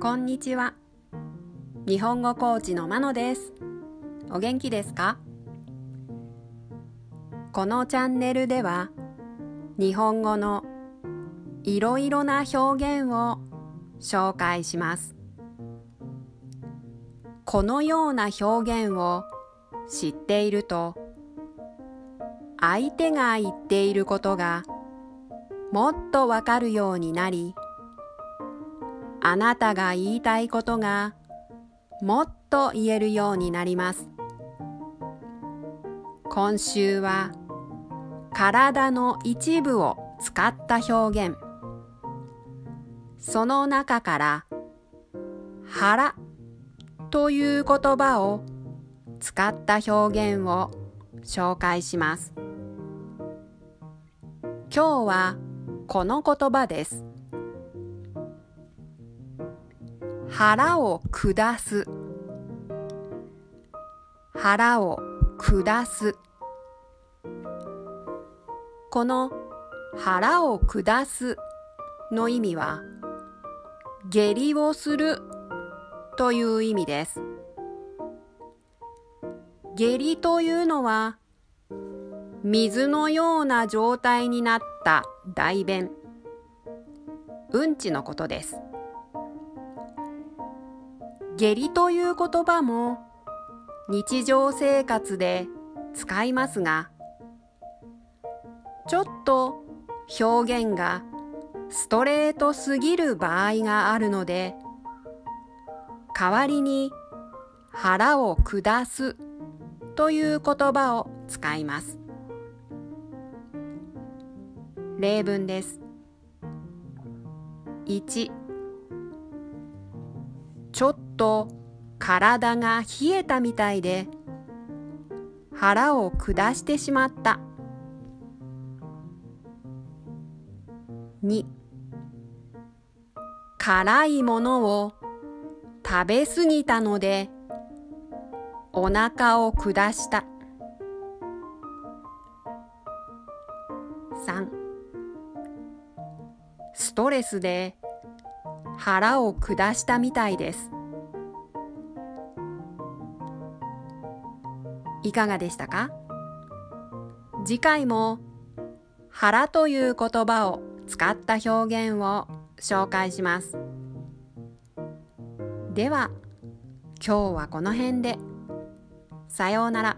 こんにちは。日本語コーチのまのです。お元気ですか？このチャンネルでは日本語のいろいろな表現を紹介します。このような表現を知っていると相手が言っていることがもっとわかるようになりあなたが言いたいことがもっと言えるようになります。今週は体の一部を使った表現。その中から腹という言葉を使った表現を紹介します。今日はこの言葉です。腹を下す。腹を下す。この腹を下すの意味は下痢をするという意味です。下痢というのは水のような状態になった大便。うんちのことです。下痢という言葉も日常生活で使いますがちょっと表現がストレートすぎる場合があるので代わりに腹を下すという言葉を使います。例文です。1ちょっと体が冷えたみたいで腹を下してしまった。2辛いものを食べ過ぎたのでお腹を下した。3ストレスで腹を下したみたいです。いかがでしたか？次回も腹という言葉を使った表現を紹介します。では今日はこの辺で。さようなら。